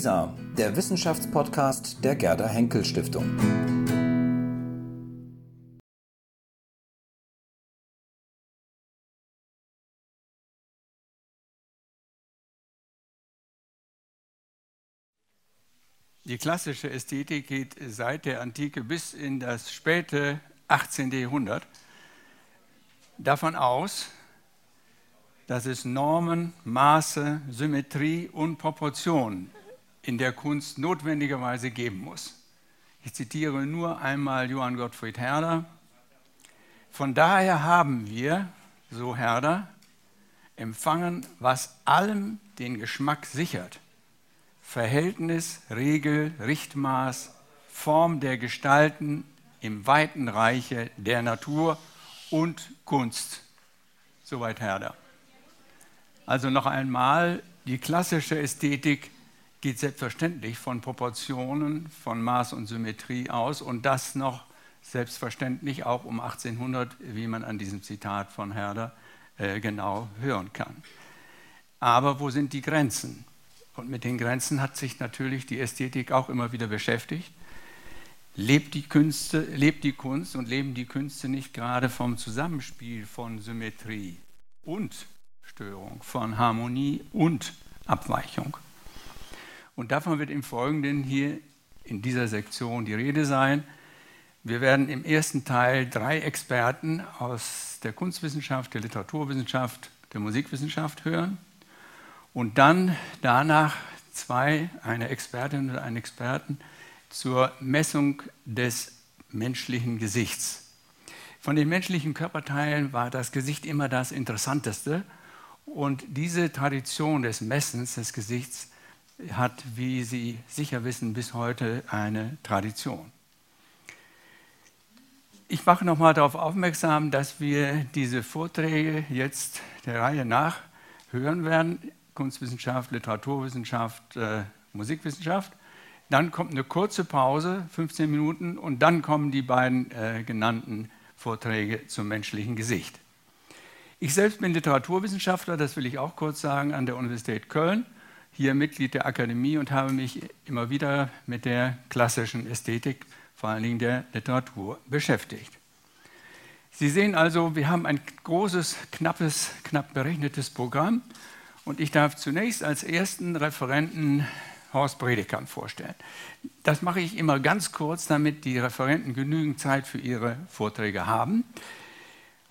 WISA, der Wissenschaftspodcast der Gerda Henkel Stiftung. Die klassische Ästhetik geht seit der Antike bis in das späte 18. Jahrhundert davon aus, dass es Normen, Maße, Symmetrie und Proportion in der Kunst notwendigerweise geben muss. Ich zitiere nur einmal Johann Gottfried Herder. Von daher haben wir, so Herder, empfangen, was allem den Geschmack sichert. Verhältnis, Regel, Richtmaß, Form der Gestalten im weiten Reiche der Natur und Kunst. Soweit Herder. Also noch einmal, die klassische Ästhetik geht selbstverständlich von Proportionen, von Maß und Symmetrie aus und das noch selbstverständlich auch um 1800, wie man an diesem Zitat von Herder äh, genau hören kann. Aber wo sind die Grenzen? Und mit den Grenzen hat sich natürlich die Ästhetik auch immer wieder beschäftigt. Lebt die, Künste, lebt die Kunst und leben die Künste nicht gerade vom Zusammenspiel von Symmetrie und Störung, von Harmonie und Abweichung. Und davon wird im Folgenden hier in dieser Sektion die Rede sein. Wir werden im ersten Teil drei Experten aus der Kunstwissenschaft, der Literaturwissenschaft, der Musikwissenschaft hören und dann danach zwei, eine Expertin und einen Experten zur Messung des menschlichen Gesichts. Von den menschlichen Körperteilen war das Gesicht immer das Interessanteste und diese Tradition des Messens des Gesichts hat, wie Sie sicher wissen, bis heute eine Tradition. Ich mache nochmal darauf aufmerksam, dass wir diese Vorträge jetzt der Reihe nach hören werden. Kunstwissenschaft, Literaturwissenschaft, äh, Musikwissenschaft. Dann kommt eine kurze Pause, 15 Minuten, und dann kommen die beiden äh, genannten Vorträge zum menschlichen Gesicht. Ich selbst bin Literaturwissenschaftler, das will ich auch kurz sagen, an der Universität Köln, hier Mitglied der Akademie und habe mich immer wieder mit der klassischen Ästhetik, vor allen Dingen der Literatur, beschäftigt. Sie sehen also, wir haben ein großes, knappes, knapp berechnetes Programm und ich darf zunächst als ersten Referenten Horst Bredekamp vorstellen. Das mache ich immer ganz kurz, damit die Referenten genügend Zeit für ihre Vorträge haben.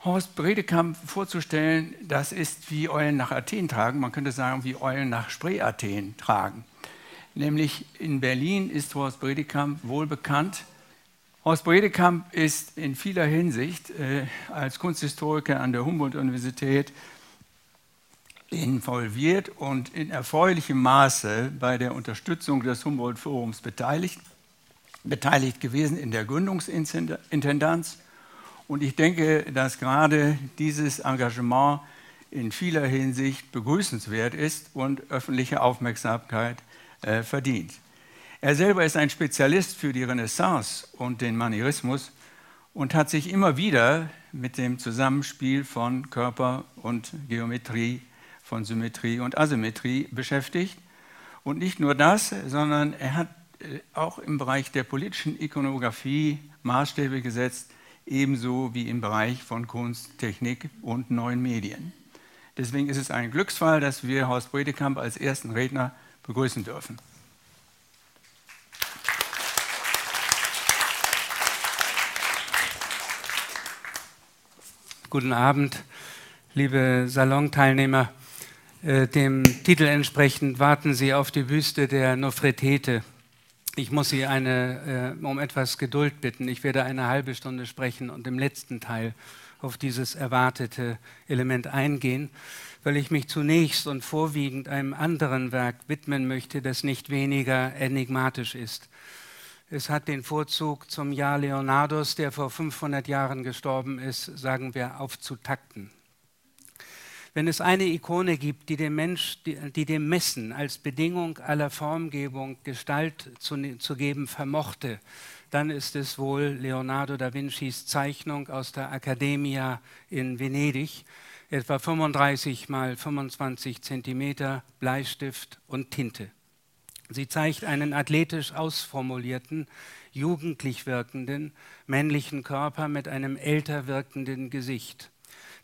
Horst Bredekamp vorzustellen, das ist wie Eulen nach Athen tragen, man könnte sagen, wie Eulen nach Spree-Athen tragen. Nämlich in Berlin ist Horst Bredekamp wohl bekannt. Horst Bredekamp ist in vieler Hinsicht äh, als Kunsthistoriker an der Humboldt-Universität involviert und in erfreulichem Maße bei der Unterstützung des Humboldt-Forums beteiligt, beteiligt gewesen in der Gründungsintendanz und ich denke, dass gerade dieses Engagement in vieler Hinsicht begrüßenswert ist und öffentliche Aufmerksamkeit äh, verdient. Er selber ist ein Spezialist für die Renaissance und den Manierismus und hat sich immer wieder mit dem Zusammenspiel von Körper und Geometrie, von Symmetrie und Asymmetrie beschäftigt. Und nicht nur das, sondern er hat äh, auch im Bereich der politischen Ikonographie Maßstäbe gesetzt, ebenso wie im Bereich von Kunst, Technik und neuen Medien. Deswegen ist es ein Glücksfall, dass wir Horst Bredekamp als ersten Redner begrüßen dürfen. Guten Abend, liebe Salonteilnehmer. Äh, dem Titel entsprechend warten Sie auf die Büste der Nofretete ich muss Sie eine, äh, um etwas Geduld bitten. Ich werde eine halbe Stunde sprechen und im letzten Teil auf dieses erwartete Element eingehen, weil ich mich zunächst und vorwiegend einem anderen Werk widmen möchte, das nicht weniger enigmatisch ist. Es hat den Vorzug zum Jahr Leonardos, der vor 500 Jahren gestorben ist, sagen wir, aufzutakten. Wenn es eine Ikone gibt, die dem Mensch, die, die dem Messen als Bedingung aller Formgebung Gestalt zu, zu geben vermochte, dann ist es wohl Leonardo da Vincis Zeichnung aus der Accademia in Venedig, etwa 35 mal 25 Zentimeter Bleistift und Tinte. Sie zeigt einen athletisch ausformulierten, jugendlich wirkenden, männlichen Körper mit einem älter wirkenden Gesicht,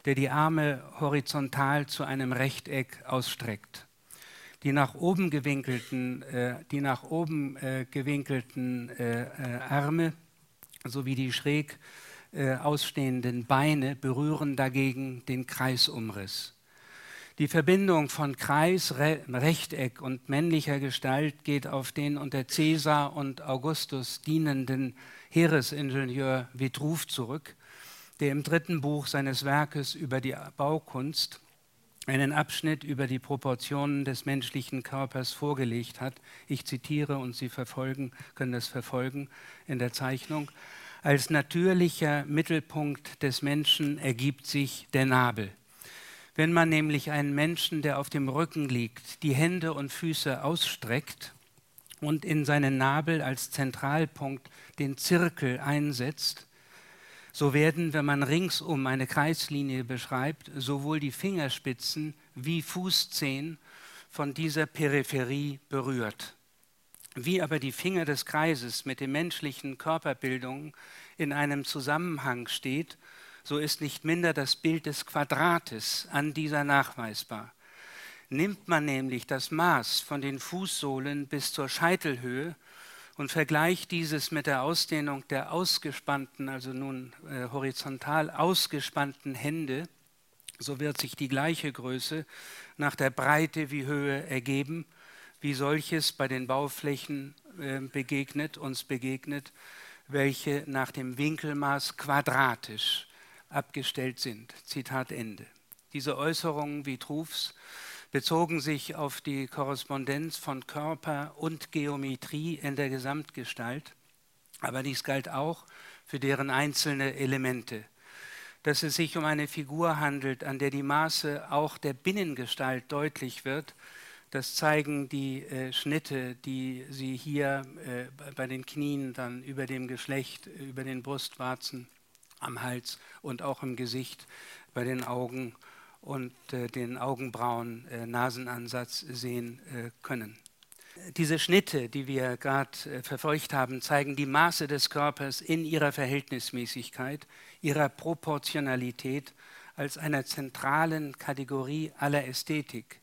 der die Arme horizontal zu einem Rechteck ausstreckt. Die nach oben gewinkelten, äh, die nach oben, äh, gewinkelten äh, äh Arme sowie die schräg äh, ausstehenden Beine berühren dagegen den Kreisumriss. Die Verbindung von Kreis, Re Rechteck und männlicher Gestalt geht auf den unter Caesar und Augustus dienenden Heeresingenieur Vitruv zurück, der im dritten Buch seines Werkes über die Baukunst einen Abschnitt über die Proportionen des menschlichen Körpers vorgelegt hat. Ich zitiere und Sie verfolgen, können das verfolgen in der Zeichnung. Als natürlicher Mittelpunkt des Menschen ergibt sich der Nabel. Wenn man nämlich einen Menschen, der auf dem Rücken liegt, die Hände und Füße ausstreckt und in seinen Nabel als Zentralpunkt den Zirkel einsetzt, so werden, wenn man ringsum eine Kreislinie beschreibt, sowohl die Fingerspitzen wie Fußzehen von dieser Peripherie berührt. Wie aber die Finger des Kreises mit den menschlichen Körperbildungen in einem Zusammenhang steht, so ist nicht minder das Bild des Quadrates an dieser nachweisbar. Nimmt man nämlich das Maß von den Fußsohlen bis zur Scheitelhöhe und vergleicht dieses mit der Ausdehnung der ausgespannten, also nun äh, horizontal ausgespannten Hände, so wird sich die gleiche Größe nach der Breite wie Höhe ergeben, wie solches bei den Bauflächen äh, begegnet, uns begegnet, welche nach dem Winkelmaß quadratisch abgestellt sind. Zitat Ende. Diese Äußerungen Vitruvs bezogen sich auf die Korrespondenz von Körper und Geometrie in der Gesamtgestalt, aber dies galt auch für deren einzelne Elemente. Dass es sich um eine Figur handelt, an der die Maße auch der Binnengestalt deutlich wird, das zeigen die äh, Schnitte, die Sie hier äh, bei den Knien, dann über dem Geschlecht, über den Brustwarzen am Hals und auch im Gesicht, bei den Augen und äh, den Augenbrauen, äh, sehen äh, können. Diese Schnitte, die wir gerade verfolgt haben, zeigen die Maße des Körpers in ihrer Verhältnismäßigkeit, ihrer Proportionalität als einer zentralen Kategorie aller Ästhetik.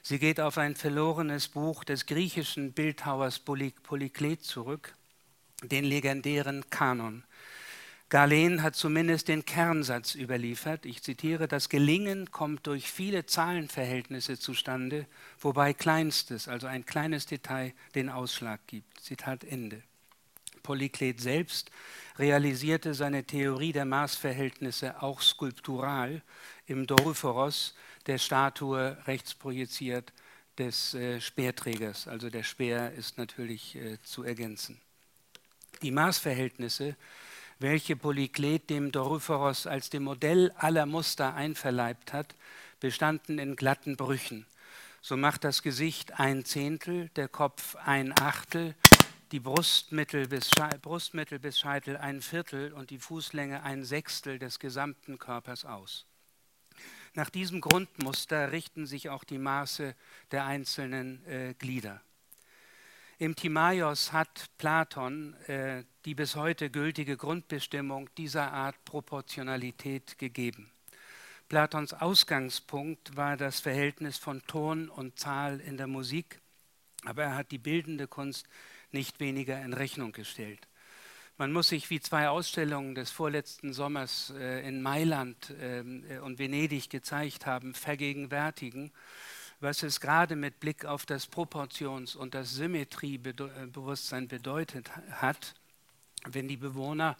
Sie geht auf ein verlorenes Buch des griechischen Bildhauers Polyklet zurück, den legendären Kanon, Galen hat zumindest den Kernsatz überliefert. Ich zitiere, das Gelingen kommt durch viele Zahlenverhältnisse zustande, wobei kleinstes, also ein kleines Detail, den Ausschlag gibt. Zitat Ende. Polyklet selbst realisierte seine Theorie der Maßverhältnisse auch skulptural im Doryphoros, der Statue rechts projiziert des äh, Speerträgers. Also der Speer ist natürlich äh, zu ergänzen. Die Maßverhältnisse welche Polyklet dem Doryphoros als dem Modell aller Muster einverleibt hat, bestanden in glatten Brüchen. So macht das Gesicht ein Zehntel, der Kopf ein Achtel, die Brustmittel bis, Brustmittel bis Scheitel ein Viertel und die Fußlänge ein Sechstel des gesamten Körpers aus. Nach diesem Grundmuster richten sich auch die Maße der einzelnen äh, Glieder. Im Timaios hat Platon äh, die bis heute gültige Grundbestimmung dieser Art Proportionalität gegeben. Platons Ausgangspunkt war das Verhältnis von Ton und Zahl in der Musik, aber er hat die bildende Kunst nicht weniger in Rechnung gestellt. Man muss sich wie zwei Ausstellungen des vorletzten Sommers äh, in Mailand ähm, äh, und Venedig gezeigt haben, vergegenwärtigen, was es gerade mit Blick auf das Proportions- und das Symmetriebewusstsein bedeutet hat wenn die Bewohner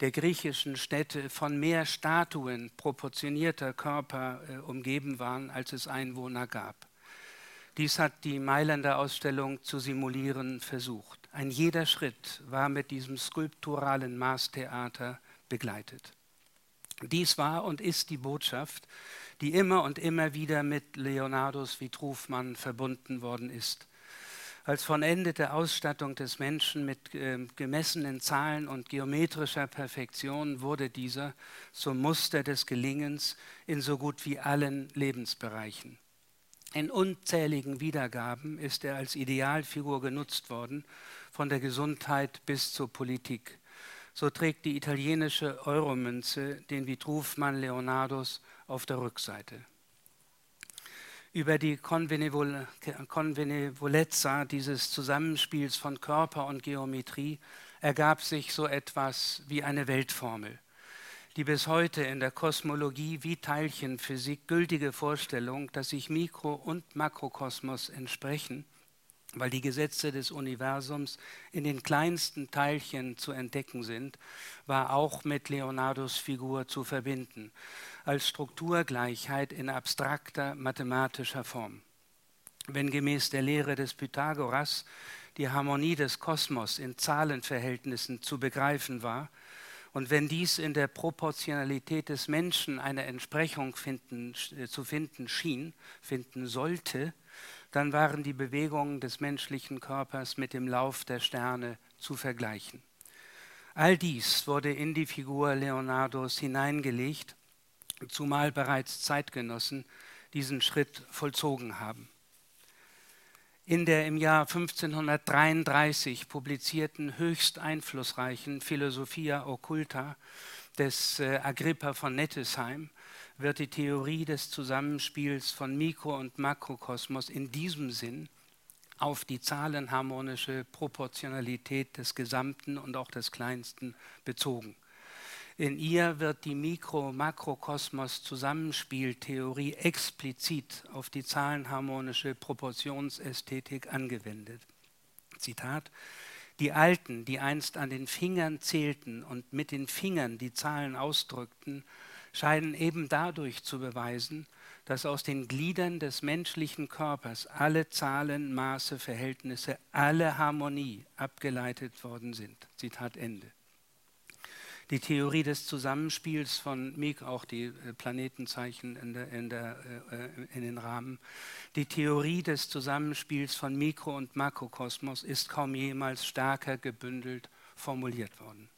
der griechischen Städte von mehr Statuen proportionierter Körper äh, umgeben waren, als es Einwohner gab. Dies hat die Mailänder Ausstellung zu simulieren versucht. Ein jeder Schritt war mit diesem skulpturalen Maßtheater begleitet. Dies war und ist die Botschaft, die immer und immer wieder mit Leonardos Vitruvmann verbunden worden ist als vollendete Ausstattung des Menschen mit äh, gemessenen Zahlen und geometrischer Perfektion wurde dieser zum Muster des Gelingens in so gut wie allen Lebensbereichen. In unzähligen Wiedergaben ist er als Idealfigur genutzt worden, von der Gesundheit bis zur Politik. So trägt die italienische Euromünze den Vitruvmann Leonardos auf der Rückseite. Über die Convenevolezza dieses Zusammenspiels von Körper und Geometrie ergab sich so etwas wie eine Weltformel die bis heute in der Kosmologie wie Teilchenphysik gültige Vorstellung, dass sich Mikro- und Makrokosmos entsprechen, weil die Gesetze des Universums in den kleinsten Teilchen zu entdecken sind, war auch mit Leonardos Figur zu verbinden, als Strukturgleichheit in abstrakter mathematischer Form. Wenn gemäß der Lehre des Pythagoras die Harmonie des Kosmos in Zahlenverhältnissen zu begreifen war, und wenn dies in der Proportionalität des Menschen eine Entsprechung finden, äh, zu finden schien, finden sollte, dann waren die Bewegungen des menschlichen Körpers mit dem Lauf der Sterne zu vergleichen. All dies wurde in die Figur Leonardos hineingelegt, zumal bereits Zeitgenossen diesen Schritt vollzogen haben. In der im Jahr 1533 publizierten höchst einflussreichen Philosophia Occulta des äh, Agrippa von Nettesheim wird die Theorie des Zusammenspiels von Mikro- und Makrokosmos in diesem Sinn auf die zahlenharmonische Proportionalität des Gesamten und auch des Kleinsten bezogen. In ihr wird die Mikro-Makrokosmos-Zusammenspieltheorie explizit auf die zahlenharmonische Proportionsästhetik angewendet. Zitat Die Alten, die einst an den Fingern zählten und mit den Fingern die Zahlen ausdrückten, scheinen eben dadurch zu beweisen, dass aus den Gliedern des menschlichen Körpers alle Zahlen, Maße, Verhältnisse, alle Harmonie abgeleitet worden sind. Zitat Ende die Theorie des Zusammenspiels von Meek, auch die äh, Planetenzeichen in, der, in, der, äh, in, den Rahmen. Die Theorie des Zusammenspiels von Mikro- und Makrokosmos ist kaum jemals stärker gebündelt formuliert worden.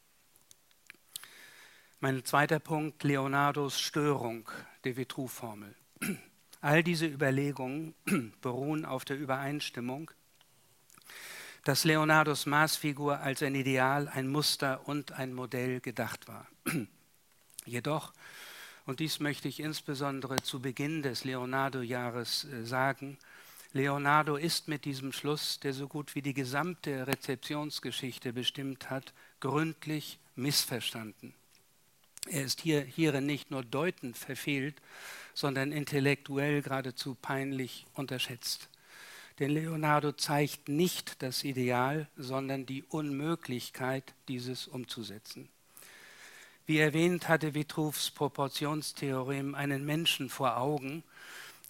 Mein zweiter Punkt, Leonardos Störung der Vitruv-Formel. All diese Überlegungen beruhen auf der Übereinstimmung dass Leonardos Maßfigur als ein Ideal, ein Muster und ein Modell gedacht war. Jedoch, und dies möchte ich insbesondere zu Beginn des Leonardo-Jahres äh, sagen, Leonardo ist mit diesem Schluss, der so gut wie die gesamte Rezeptionsgeschichte bestimmt hat, gründlich missverstanden. Er ist hier, hierin nicht nur deutend verfehlt, sondern intellektuell geradezu peinlich unterschätzt. Denn Leonardo zeigt nicht das Ideal, sondern die Unmöglichkeit, dieses umzusetzen. Wie erwähnt, hatte Vitruvs Proportionstheorem einen Menschen vor Augen,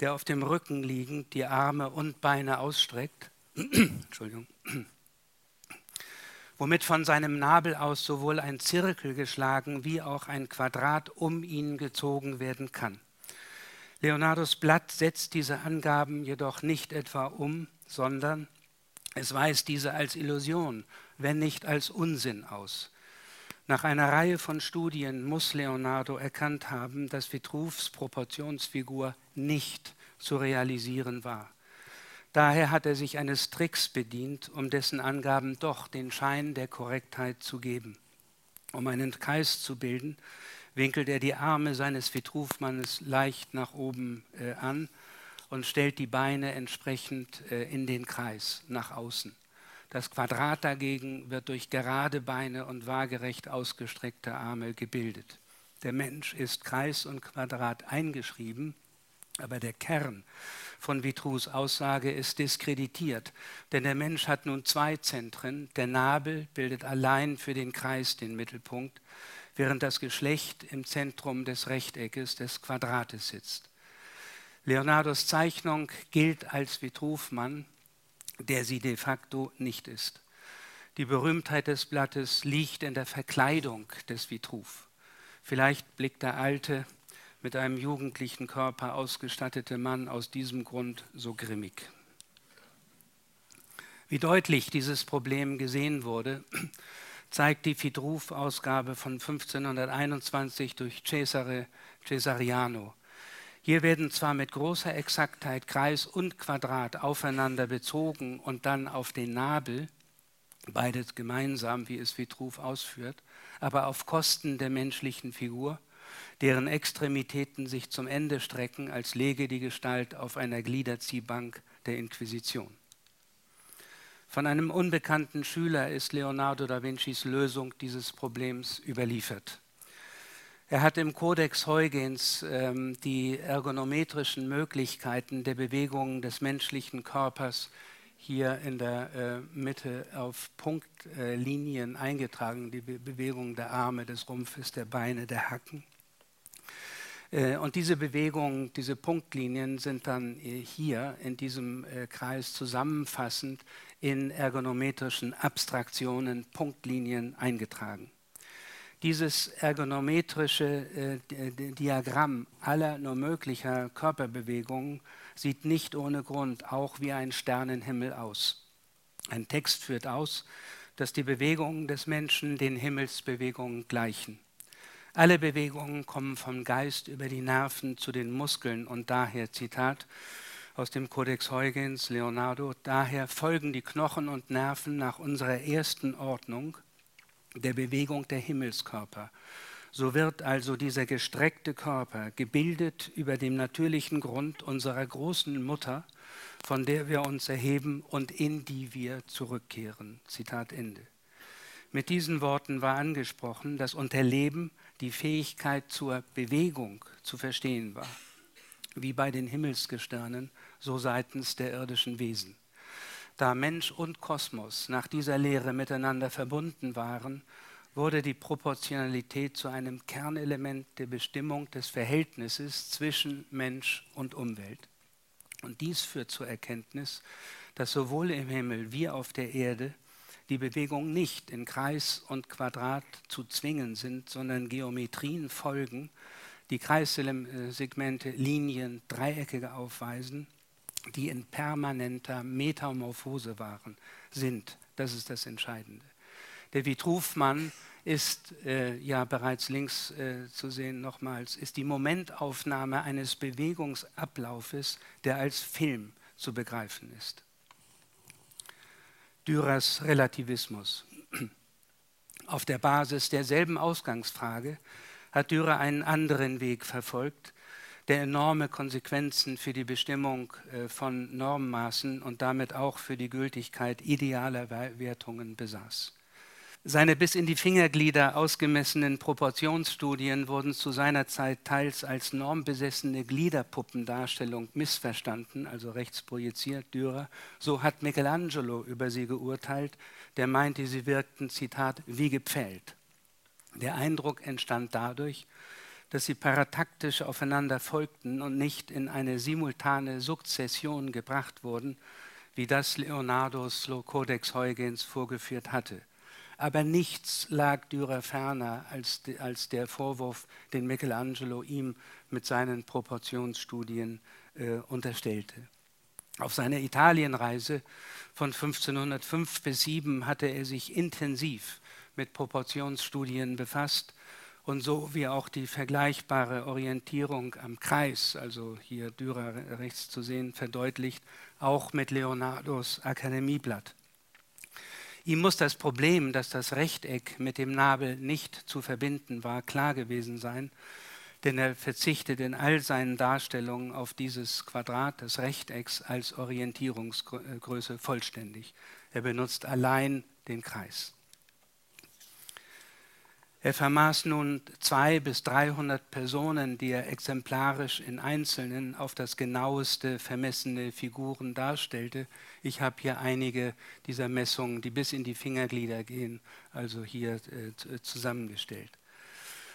der auf dem Rücken liegend die Arme und Beine ausstreckt, Entschuldigung, womit von seinem Nabel aus sowohl ein Zirkel geschlagen wie auch ein Quadrat um ihn gezogen werden kann. Leonardos Blatt setzt diese Angaben jedoch nicht etwa um, sondern es weist diese als Illusion, wenn nicht als Unsinn aus. Nach einer Reihe von Studien muss Leonardo erkannt haben, dass Vitruvs Proportionsfigur nicht zu realisieren war. Daher hat er sich eines Tricks bedient, um dessen Angaben doch den Schein der Korrektheit zu geben. Um einen Kreis zu bilden, winkelt er die Arme seines Vitruvmannes leicht nach oben äh, an und stellt die Beine entsprechend äh, in den Kreis nach außen. Das Quadrat dagegen wird durch gerade Beine und waagerecht ausgestreckte Arme gebildet. Der Mensch ist Kreis und Quadrat eingeschrieben, aber der Kern von Vitrus Aussage ist diskreditiert, denn der Mensch hat nun zwei Zentren. Der Nabel bildet allein für den Kreis den Mittelpunkt, während das Geschlecht im Zentrum des Rechteckes, des Quadrates sitzt. Leonardos Zeichnung gilt als Vitruvmann, der sie de facto nicht ist. Die Berühmtheit des Blattes liegt in der Verkleidung des Vitruv. Vielleicht blickt der alte, mit einem jugendlichen Körper ausgestattete Mann aus diesem Grund so grimmig. Wie deutlich dieses Problem gesehen wurde, zeigt die Fidruf-Ausgabe von 1521 durch Cesare Cesariano. Hier werden zwar mit großer Exaktheit Kreis und Quadrat aufeinander bezogen und dann auf den Nabel, beides gemeinsam, wie es Vitruv ausführt, aber auf Kosten der menschlichen Figur, deren Extremitäten sich zum Ende strecken, als lege die Gestalt auf einer Gliederziehbank der Inquisition. Von einem unbekannten Schüler ist Leonardo da Vincis Lösung dieses Problems überliefert. Er hat im Kodex Huygens ähm, die ergonometrischen Möglichkeiten der Bewegungen des menschlichen Körpers hier in der äh, Mitte auf Punktlinien äh, eingetragen, die Be Bewegung der Arme, des Rumpfes, der Beine, der Hacken. Äh, und diese Bewegungen, diese Punktlinien sind dann äh, hier in diesem äh, Kreis zusammenfassend in ergonometrischen Abstraktionen, Punktlinien eingetragen dieses ergonometrische Diagramm aller nur möglicher Körperbewegungen sieht nicht ohne Grund auch wie ein Sternenhimmel aus. Ein Text führt aus, dass die Bewegungen des Menschen den Himmelsbewegungen gleichen. Alle Bewegungen kommen vom Geist über die Nerven zu den Muskeln und daher, Zitat aus dem Kodex Huygens, Leonardo, daher folgen die Knochen und Nerven nach unserer ersten Ordnung der Bewegung der Himmelskörper. So wird also dieser gestreckte Körper gebildet über dem natürlichen Grund unserer großen Mutter, von der wir uns erheben und in die wir zurückkehren. Zitat Ende. Mit diesen Worten war angesprochen, dass unter Leben die Fähigkeit zur Bewegung zu verstehen war, wie bei den Himmelsgestirnen, so seitens der irdischen Wesen. Da Mensch und Kosmos nach dieser Lehre miteinander verbunden waren, wurde die Proportionalität zu einem Kernelement der Bestimmung des Verhältnisses zwischen Mensch und Umwelt. Und dies führt zur Erkenntnis, dass sowohl im Himmel wie auf der Erde die Bewegungen nicht in Kreis und Quadrat zu zwingen sind, sondern Geometrien folgen, die Kreissegmente, Linien, Dreiecke aufweisen die in permanenter Metamorphose waren, sind. Das ist das Entscheidende. Der Vitruvmann ist äh, ja bereits links äh, zu sehen nochmals, ist die Momentaufnahme eines Bewegungsablaufes, der als Film zu begreifen ist. Dürers Relativismus. Auf der Basis derselben Ausgangsfrage hat Dürer einen anderen Weg verfolgt, der enorme Konsequenzen für die Bestimmung äh, von Normmaßen und damit auch für die Gültigkeit idealer Wertungen besaß. Seine bis in die Fingerglieder ausgemessenen Proportionsstudien wurden zu seiner Zeit teils als normbesessene Gliederpuppendarstellung missverstanden, also rechts projiziert, Dürer. So hat Michelangelo über sie geurteilt, der meinte, sie wirkten, Zitat, wie gepfählt. Der Eindruck entstand dadurch, dass sie parataktisch aufeinander folgten und nicht in eine simultane Sukzession gebracht wurden, wie das Leonardos Codex Huygens vorgeführt hatte. Aber nichts lag Dürer ferner als, als der Vorwurf, den Michelangelo ihm mit seinen Proportionsstudien äh, unterstellte. Auf seiner Italienreise von 1505 bis 7 hatte er sich intensiv mit Proportionsstudien befasst und so wie auch die vergleichbare Orientierung am Kreis, also hier Dürer rechts zu sehen, verdeutlicht, auch mit Leonardos Akademieblatt. Ihm muss das Problem, dass das Rechteck mit dem Nabel nicht zu verbinden war, klar gewesen sein, denn er verzichtet in all seinen Darstellungen auf dieses Quadrat des Rechtecks als Orientierungsgröße vollständig. Er benutzt allein den Kreis. Er vermaß nun zwei bis dreihundert Personen, die er exemplarisch in Einzelnen auf das genaueste vermessene Figuren darstellte. Ich habe hier einige dieser Messungen, die bis in die Fingerglieder gehen, also hier äh, zusammengestellt.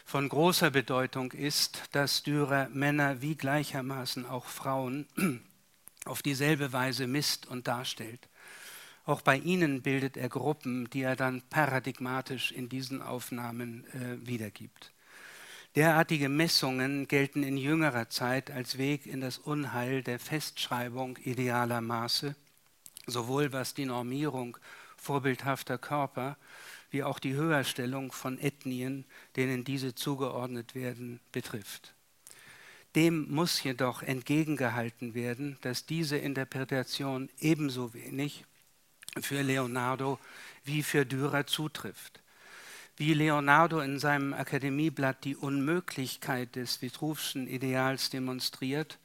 Von großer Bedeutung ist, dass Dürer Männer wie gleichermaßen auch Frauen auf dieselbe Weise misst und darstellt. Auch bei ihnen bildet er Gruppen, die er dann paradigmatisch in diesen Aufnahmen äh, wiedergibt. Derartige Messungen gelten in jüngerer Zeit als Weg in das Unheil der Festschreibung idealer Maße, sowohl was die Normierung vorbildhafter Körper wie auch die Höherstellung von Ethnien, denen diese zugeordnet werden, betrifft. Dem muss jedoch entgegengehalten werden, dass diese Interpretation ebenso wenig für Leonardo wie für Dürer zutrifft. Wie Leonardo in seinem Akademieblatt die Unmöglichkeit des Vitruvschen Ideals demonstriert,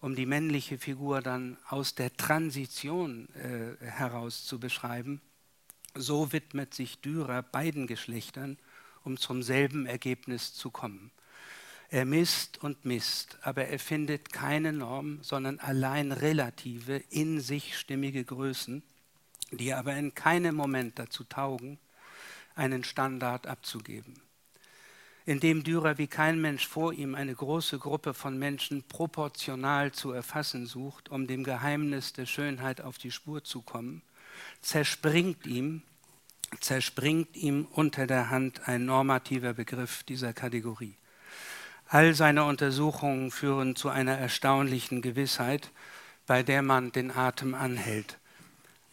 um die männliche Figur dann aus der Transition äh, heraus zu beschreiben, so widmet sich Dürer beiden Geschlechtern, um zum selben Ergebnis zu kommen. Er misst und misst, aber er findet keine Norm, sondern allein relative, in sich stimmige Größen, die aber in keinem Moment dazu taugen, einen Standard abzugeben. Indem Dürer wie kein Mensch vor ihm eine große Gruppe von Menschen proportional zu erfassen sucht, um dem Geheimnis der Schönheit auf die Spur zu kommen, zerspringt ihm, zerspringt ihm unter der Hand ein normativer Begriff dieser Kategorie. All seine Untersuchungen führen zu einer erstaunlichen Gewissheit, bei der man den Atem anhält.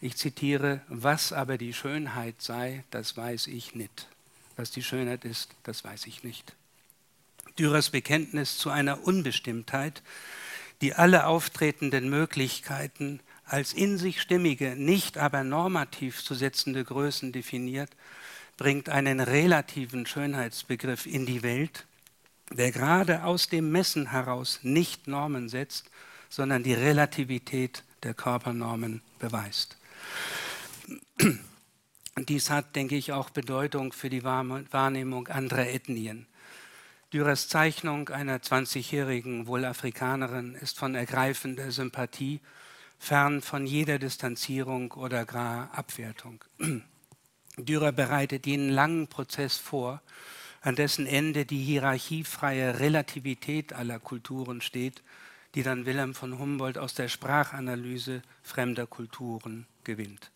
Ich zitiere, was aber die Schönheit sei, das weiß ich nicht. Was die Schönheit ist, das weiß ich nicht. Dürers Bekenntnis zu einer Unbestimmtheit, die alle auftretenden Möglichkeiten als in sich stimmige, nicht aber normativ zu setzende Größen definiert, bringt einen relativen Schönheitsbegriff in die Welt, der gerade aus dem Messen heraus nicht Normen setzt, sondern die Relativität der Körpernormen beweist. Dies hat, denke ich, auch Bedeutung für die Wahrnehmung anderer Ethnien. Dürers Zeichnung einer 20-jährigen Wohlafrikanerin ist von ergreifender Sympathie, fern von jeder Distanzierung oder gar Abwertung. Dürer bereitet jenen langen Prozess vor, an dessen Ende die hierarchiefreie Relativität aller Kulturen steht, die dann Wilhelm von Humboldt aus der Sprachanalyse fremder Kulturen gewinnt.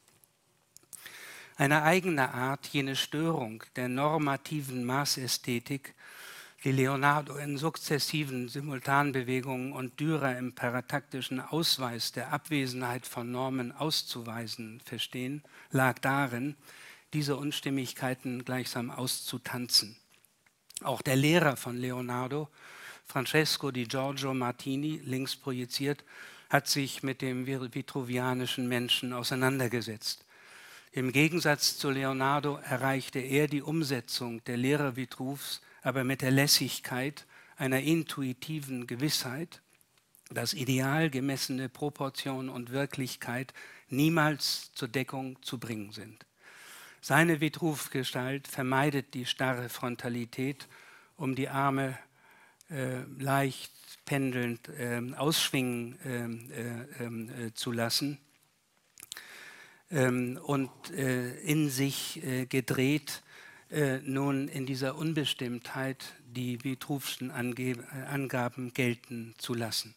Eine eigene Art, jene Störung der normativen Maßästhetik, die Leonardo in sukzessiven Simultanbewegungen und Dürer im parataktischen Ausweis der Abwesenheit von Normen auszuweisen verstehen, lag darin, diese Unstimmigkeiten gleichsam auszutanzen. Auch der Lehrer von Leonardo, Francesco di Giorgio Martini, links projiziert, hat sich mit dem vitruvianischen Menschen auseinandergesetzt. Im Gegensatz zu Leonardo erreichte er die Umsetzung der Lehre Vitruvs aber mit der Lässigkeit einer intuitiven Gewissheit, dass ideal gemessene Proportion und Wirklichkeit niemals zur Deckung zu bringen sind. Seine Vitruvgestalt vermeidet die starre Frontalität, um die Arme leicht pendelnd äh, ausschwingen ähm, äh, ähm, äh, zu lassen ähm, und äh, in sich äh, gedreht nun in dieser Unbestimmtheit die Vitruvschen Angaben gelten zu lassen.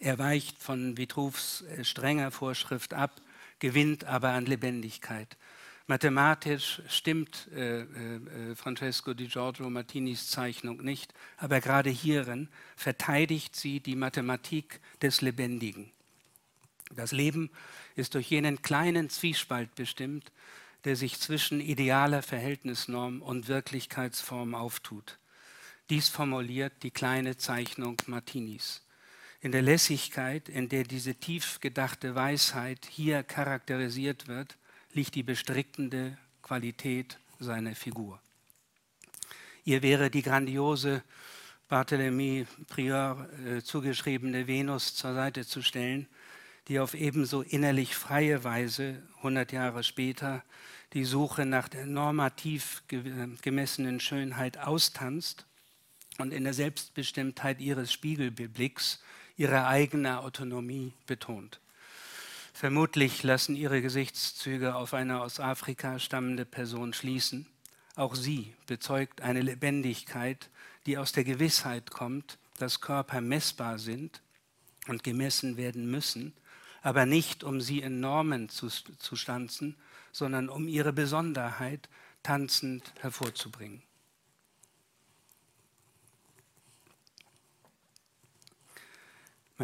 Er weicht von Vitruvs strenger Vorschrift ab, gewinnt aber an Lebendigkeit. Mathematisch stimmt äh, äh, Francesco di Giorgio Martinis Zeichnung nicht, aber gerade hierin verteidigt sie die Mathematik des Lebendigen. Das Leben ist durch jenen kleinen Zwiespalt bestimmt, der sich zwischen idealer Verhältnisnorm und Wirklichkeitsform auftut. Dies formuliert die kleine Zeichnung Martinis. In der Lässigkeit, in der diese tief gedachte Weisheit hier charakterisiert wird, liegt die bestrickende Qualität seiner Figur. Ihr wäre die grandiose Barthélemy Prieur äh, zugeschriebene Venus zur Seite zu stellen, die auf ebenso innerlich freie Weise 100 Jahre später die Suche nach der normativ gemessenen Schönheit austanzt und in der Selbstbestimmtheit ihres Spiegelblicks ihre eigene Autonomie betont. Vermutlich lassen ihre Gesichtszüge auf eine aus Afrika stammende Person schließen. Auch sie bezeugt eine Lebendigkeit, die aus der Gewissheit kommt, dass Körper messbar sind und gemessen werden müssen, aber nicht um sie in Normen zu, zu stanzen, sondern um ihre Besonderheit tanzend hervorzubringen.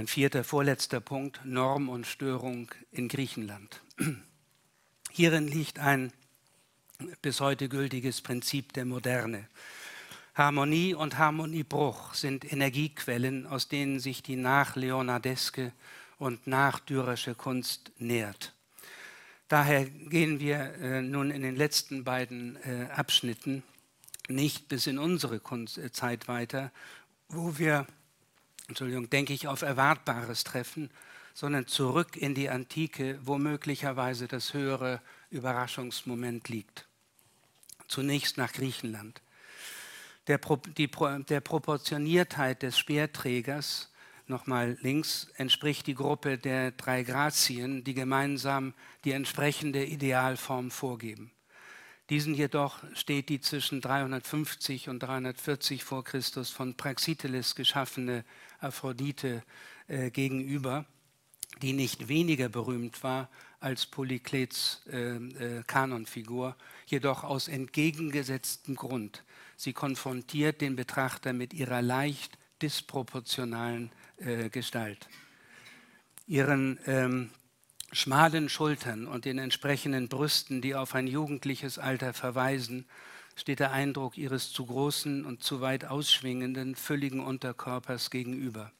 Mein vierter, vorletzter Punkt, Norm und Störung in Griechenland. Hierin liegt ein bis heute gültiges Prinzip der Moderne. Harmonie und Harmoniebruch sind Energiequellen, aus denen sich die nachleonardeske und nachdürerische Kunst nährt. Daher gehen wir äh, nun in den letzten beiden äh, Abschnitten nicht bis in unsere Kunstzeit weiter, wo wir, Entschuldigung, denke ich, auf Erwartbares treffen, sondern zurück in die Antike, wo möglicherweise das höhere Überraschungsmoment liegt. Zunächst nach Griechenland. Der, die, der Proportioniertheit des Speerträgers, nochmal links, entspricht die Gruppe der drei Grazien, die gemeinsam die entsprechende Idealform vorgeben. Diesen jedoch steht die zwischen 350 und 340 vor Christus von Praxiteles geschaffene Aphrodite äh, gegenüber, die nicht weniger berühmt war als Polyklets äh, äh, Kanonfigur, jedoch aus entgegengesetztem Grund. Sie konfrontiert den Betrachter mit ihrer leicht disproportionalen äh, Gestalt. Ihren ähm, schmalen Schultern und den entsprechenden Brüsten, die auf ein jugendliches Alter verweisen, steht der Eindruck ihres zu großen und zu weit ausschwingenden, fülligen Unterkörpers gegenüber.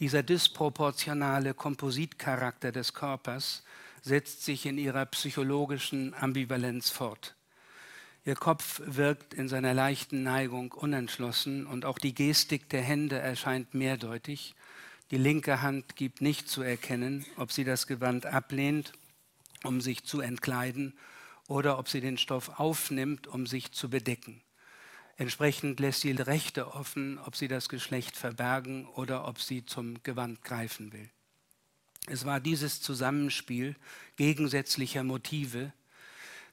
Dieser disproportionale Kompositcharakter des Körpers setzt sich in ihrer psychologischen Ambivalenz fort. Ihr Kopf wirkt in seiner leichten Neigung unentschlossen und auch die Gestik der Hände erscheint mehrdeutig. Die linke Hand gibt nicht zu erkennen, ob sie das Gewand ablehnt, um sich zu entkleiden, oder ob sie den Stoff aufnimmt, um sich zu bedecken. Entsprechend lässt sie Rechte offen, ob sie das Geschlecht verbergen oder ob sie zum Gewand greifen will. Es war dieses Zusammenspiel gegensätzlicher Motive,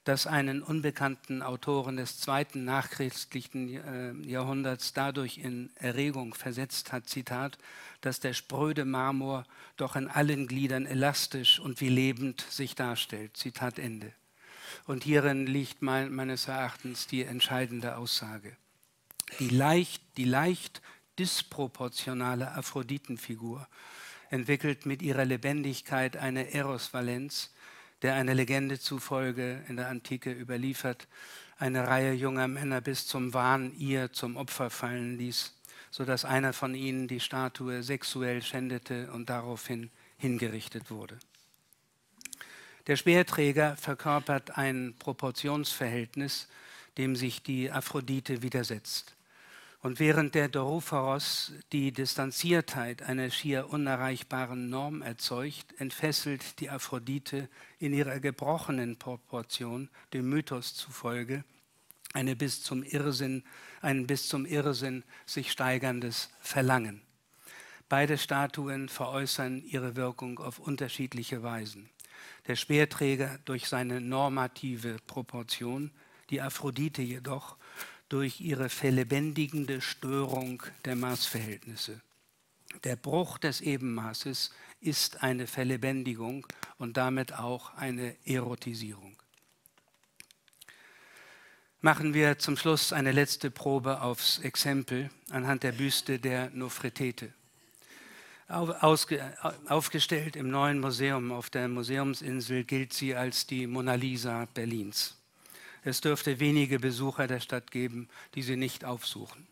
das einen unbekannten Autoren des zweiten nachchristlichen äh, Jahrhunderts dadurch in Erregung versetzt hat, Zitat, dass der spröde Marmor doch in allen Gliedern elastisch und wie lebend sich darstellt. Zitat Ende. Und hierin liegt mein, meines Erachtens die entscheidende Aussage. Die leicht, die leicht disproportionale Aphroditenfigur entwickelt mit ihrer Lebendigkeit eine Erosvalenz, der einer Legende zufolge in der Antike überliefert, eine Reihe junger Männer bis zum Wahn ihr zum Opfer fallen ließ, so dass einer von ihnen die Statue sexuell schändete und daraufhin hingerichtet wurde. Der Speerträger verkörpert ein Proportionsverhältnis, dem sich die Aphrodite widersetzt. Und während der Dorophoros die Distanziertheit einer schier unerreichbaren Norm erzeugt, entfesselt die Aphrodite in ihrer gebrochenen Proportion, dem Mythos zufolge, eine bis zum Irrsinn, ein bis zum Irrsinn sich steigerndes Verlangen. Beide Statuen veräußern ihre Wirkung auf unterschiedliche Weisen. Der Speerträger durch seine normative Proportion, die Aphrodite jedoch durch ihre verlebendigende Störung der Maßverhältnisse. Der Bruch des Ebenmaßes ist eine Verlebendigung und damit auch eine Erotisierung. Machen wir zum Schluss eine letzte Probe aufs Exempel anhand der Büste der Nofretete. Aufgestellt im neuen Museum auf der Museumsinsel gilt sie als die Mona Lisa Berlins. Es dürfte wenige Besucher der Stadt geben, die sie nicht aufsuchen.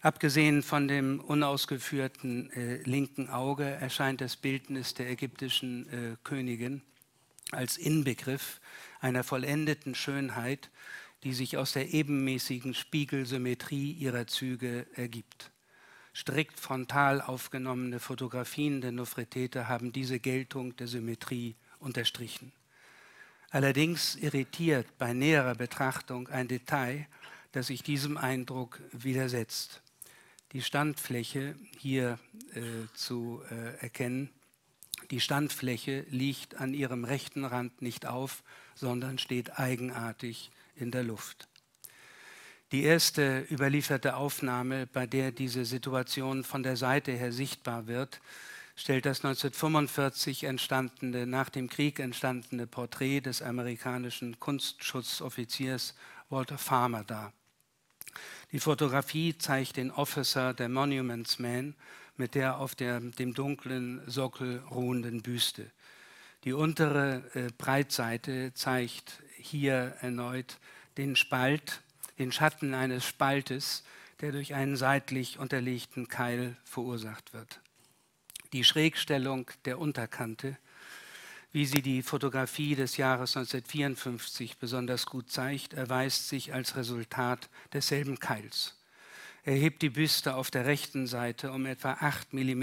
Abgesehen von dem unausgeführten äh, linken Auge erscheint das Bildnis der ägyptischen äh, Königin als Inbegriff einer vollendeten Schönheit, die sich aus der ebenmäßigen Spiegelsymmetrie ihrer Züge ergibt. Strikt frontal aufgenommene Fotografien der Nofretete haben diese Geltung der Symmetrie unterstrichen. Allerdings irritiert bei näherer Betrachtung ein Detail, das sich diesem Eindruck widersetzt. Die Standfläche hier äh, zu äh, erkennen, die Standfläche liegt an ihrem rechten Rand nicht auf, sondern steht eigenartig in der Luft. Die erste überlieferte Aufnahme, bei der diese Situation von der Seite her sichtbar wird, stellt das 1945 entstandene, nach dem Krieg entstandene Porträt des amerikanischen Kunstschutzoffiziers Walter Farmer dar. Die Fotografie zeigt den Officer der Monuments Man mit der auf der, dem dunklen Sockel ruhenden Büste. Die untere äh, Breitseite zeigt hier erneut den Spalt den Schatten eines Spaltes, der durch einen seitlich unterlegten Keil verursacht wird. Die Schrägstellung der Unterkante, wie sie die Fotografie des Jahres 1954 besonders gut zeigt, erweist sich als Resultat desselben Keils. Er hebt die Büste auf der rechten Seite um etwa 8 mm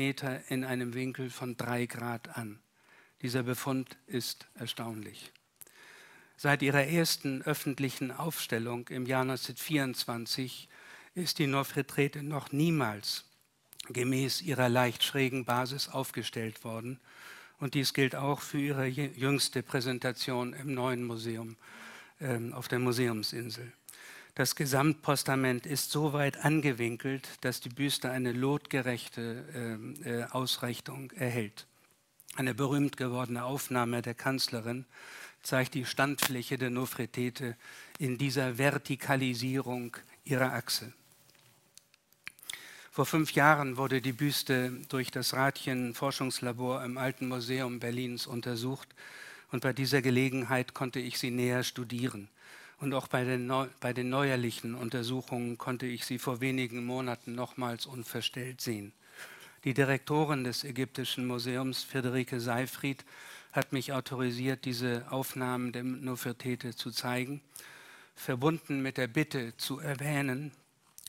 in einem Winkel von 3 Grad an. Dieser Befund ist erstaunlich. Seit ihrer ersten öffentlichen Aufstellung im Jahr 1924 ist die Nofretrete noch niemals gemäß ihrer leicht schrägen Basis aufgestellt worden. Und dies gilt auch für ihre jüngste Präsentation im neuen Museum äh, auf der Museumsinsel. Das Gesamtpostament ist so weit angewinkelt, dass die Büste eine lotgerechte ähm, äh, Ausrichtung erhält. Eine berühmt gewordene Aufnahme der Kanzlerin zeigt die Standfläche der Nofretete in dieser Vertikalisierung ihrer Achse. Vor fünf Jahren wurde die Büste durch das Radchen Forschungslabor im Alten Museum Berlins untersucht und bei dieser Gelegenheit konnte ich sie näher studieren. Und auch bei den, bei den neuerlichen Untersuchungen konnte ich sie vor wenigen Monaten nochmals unverstellt sehen. Die Direktorin des Ägyptischen Museums, Friederike Seifried, hat mich autorisiert, diese Aufnahmen der Nofretete zu zeigen, verbunden mit der Bitte zu erwähnen,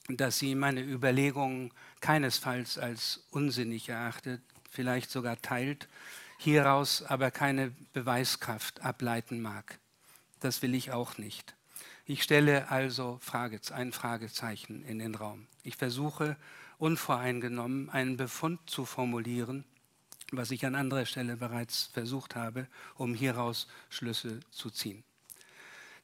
dass sie meine Überlegungen keinesfalls als unsinnig erachtet, vielleicht sogar teilt, hieraus aber keine Beweiskraft ableiten mag. Das will ich auch nicht. Ich stelle also ein Fragezeichen in den Raum. Ich versuche unvoreingenommen einen Befund zu formulieren, was ich an anderer Stelle bereits versucht habe, um hieraus Schlüsse zu ziehen.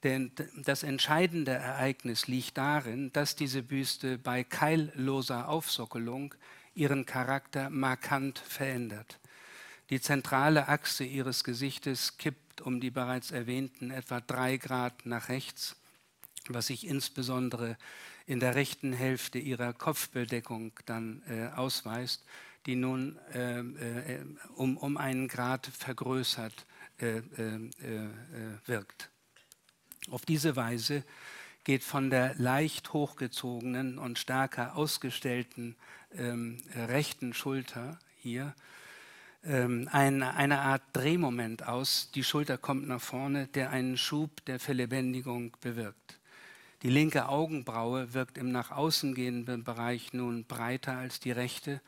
Denn das entscheidende Ereignis liegt darin, dass diese Büste bei keilloser Aufsockelung ihren Charakter markant verändert. Die zentrale Achse ihres Gesichtes kippt um die bereits erwähnten etwa drei Grad nach rechts was sich insbesondere in der rechten Hälfte ihrer Kopfbedeckung dann äh, ausweist, die nun äh, äh, um, um einen Grad vergrößert äh, äh, äh, wirkt. Auf diese Weise geht von der leicht hochgezogenen und stärker ausgestellten ähm, rechten Schulter hier ähm, eine, eine Art Drehmoment aus. Die Schulter kommt nach vorne, der einen Schub der Verlebendigung bewirkt. Die linke Augenbraue wirkt im nach außen gehenden Bereich nun breiter als die rechte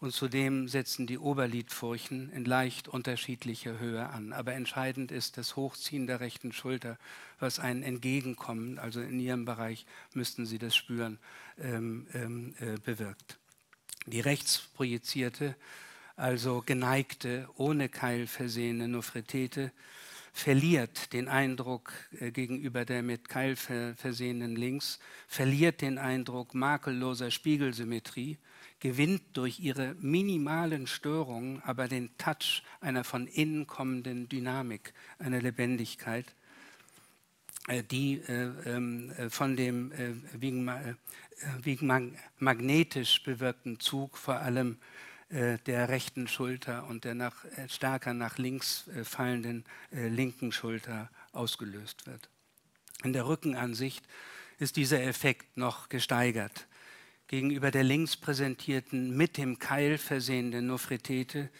und zudem setzen die Oberlidfurchen in leicht unterschiedlicher Höhe an. Aber entscheidend ist das Hochziehen der rechten Schulter, was ein Entgegenkommen, also in ihrem Bereich müssten Sie das spüren, ähm, ähm, äh, bewirkt. Die rechts projizierte, also geneigte, ohne Keil versehene Nofretete verliert den Eindruck äh, gegenüber der mit Keil versehenen Links, verliert den Eindruck makelloser Spiegelsymmetrie, gewinnt durch ihre minimalen Störungen aber den Touch einer von innen kommenden Dynamik, einer Lebendigkeit, äh, die äh, ähm, von dem wegen, magnetisch bewirkten Zug vor allem der rechten Schulter und der nach, äh, stärker nach links äh, fallenden linken Schulter ausgelöst wird. In der Rückenansicht ist dieser Effekt noch gesteigert. Gegenüber der links präsentierten, mit dem Keil versehenden Nofretete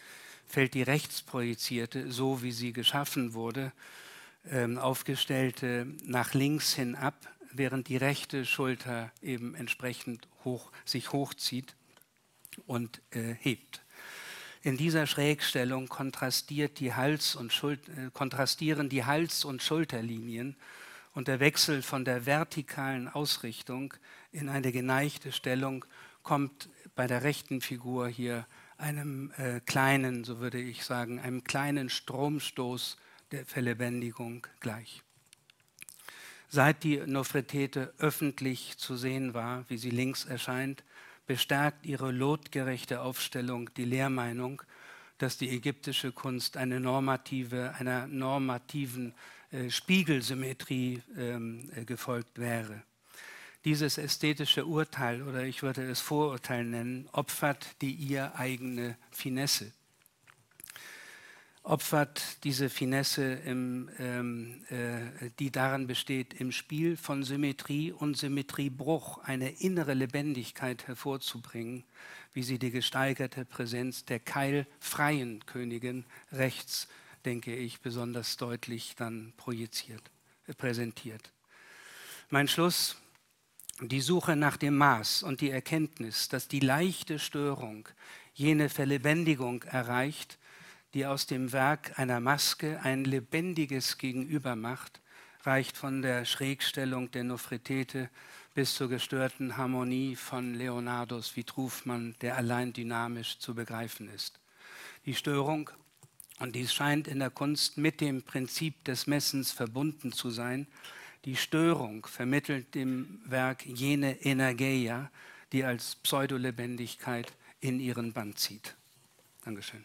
fällt die rechts projizierte, so wie sie geschaffen wurde, ähm, aufgestellte nach links hin ab, während die rechte Schulter eben entsprechend hoch, sich hochzieht und äh, hebt. In dieser Schrägstellung kontrastiert die Hals und Schul äh, kontrastieren die Hals- und Schulterlinien und der Wechsel von der vertikalen Ausrichtung in eine geneigte Stellung kommt bei der rechten Figur hier einem äh, kleinen, so würde ich sagen, einem kleinen Stromstoß der Verlebendigung gleich. Seit die Nofretete öffentlich zu sehen war, wie sie links erscheint, bestärkt ihre lotgerechte Aufstellung die Lehrmeinung, dass die ägyptische Kunst eine normative, einer normativen äh, Spiegelsymmetrie ähm, äh, gefolgt wäre. Dieses ästhetische Urteil, oder ich würde es Vorurteil nennen, opfert die ihr eigene Finesse. Opfert diese Finesse, im, ähm, äh, die darin besteht, im Spiel von Symmetrie und Symmetriebruch eine innere Lebendigkeit hervorzubringen, wie sie die gesteigerte Präsenz der keilfreien Königin rechts, denke ich, besonders deutlich dann projiziert, äh, präsentiert. Mein Schluss, die Suche nach dem Maß und die Erkenntnis, dass die leichte Störung jene Verlebendigung erreicht, die aus dem Werk einer Maske ein lebendiges Gegenüber macht, reicht von der Schrägstellung der Nofretete bis zur gestörten Harmonie von Leonardos Vitruvmann, der allein dynamisch zu begreifen ist. Die Störung, und dies scheint in der Kunst mit dem Prinzip des Messens verbunden zu sein, die Störung vermittelt dem Werk jene Energeia, die als Pseudolebendigkeit in ihren Band zieht. Dankeschön.